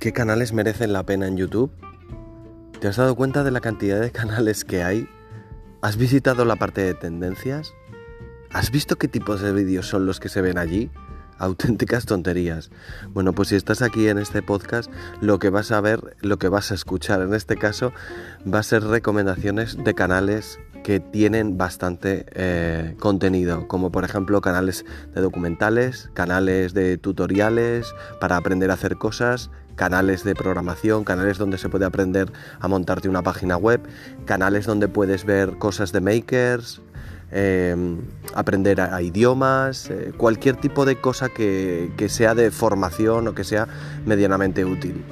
¿Qué canales merecen la pena en YouTube? ¿Te has dado cuenta de la cantidad de canales que hay? ¿Has visitado la parte de tendencias? ¿Has visto qué tipos de vídeos son los que se ven allí? Auténticas tonterías. Bueno, pues si estás aquí en este podcast, lo que vas a ver, lo que vas a escuchar en este caso, va a ser recomendaciones de canales que tienen bastante eh, contenido, como por ejemplo canales de documentales, canales de tutoriales para aprender a hacer cosas, canales de programación, canales donde se puede aprender a montarte una página web, canales donde puedes ver cosas de makers, em, aprender a, idiomas, eh, cualquier tipo de cosa que, que sea de formación o que sea medianamente útil.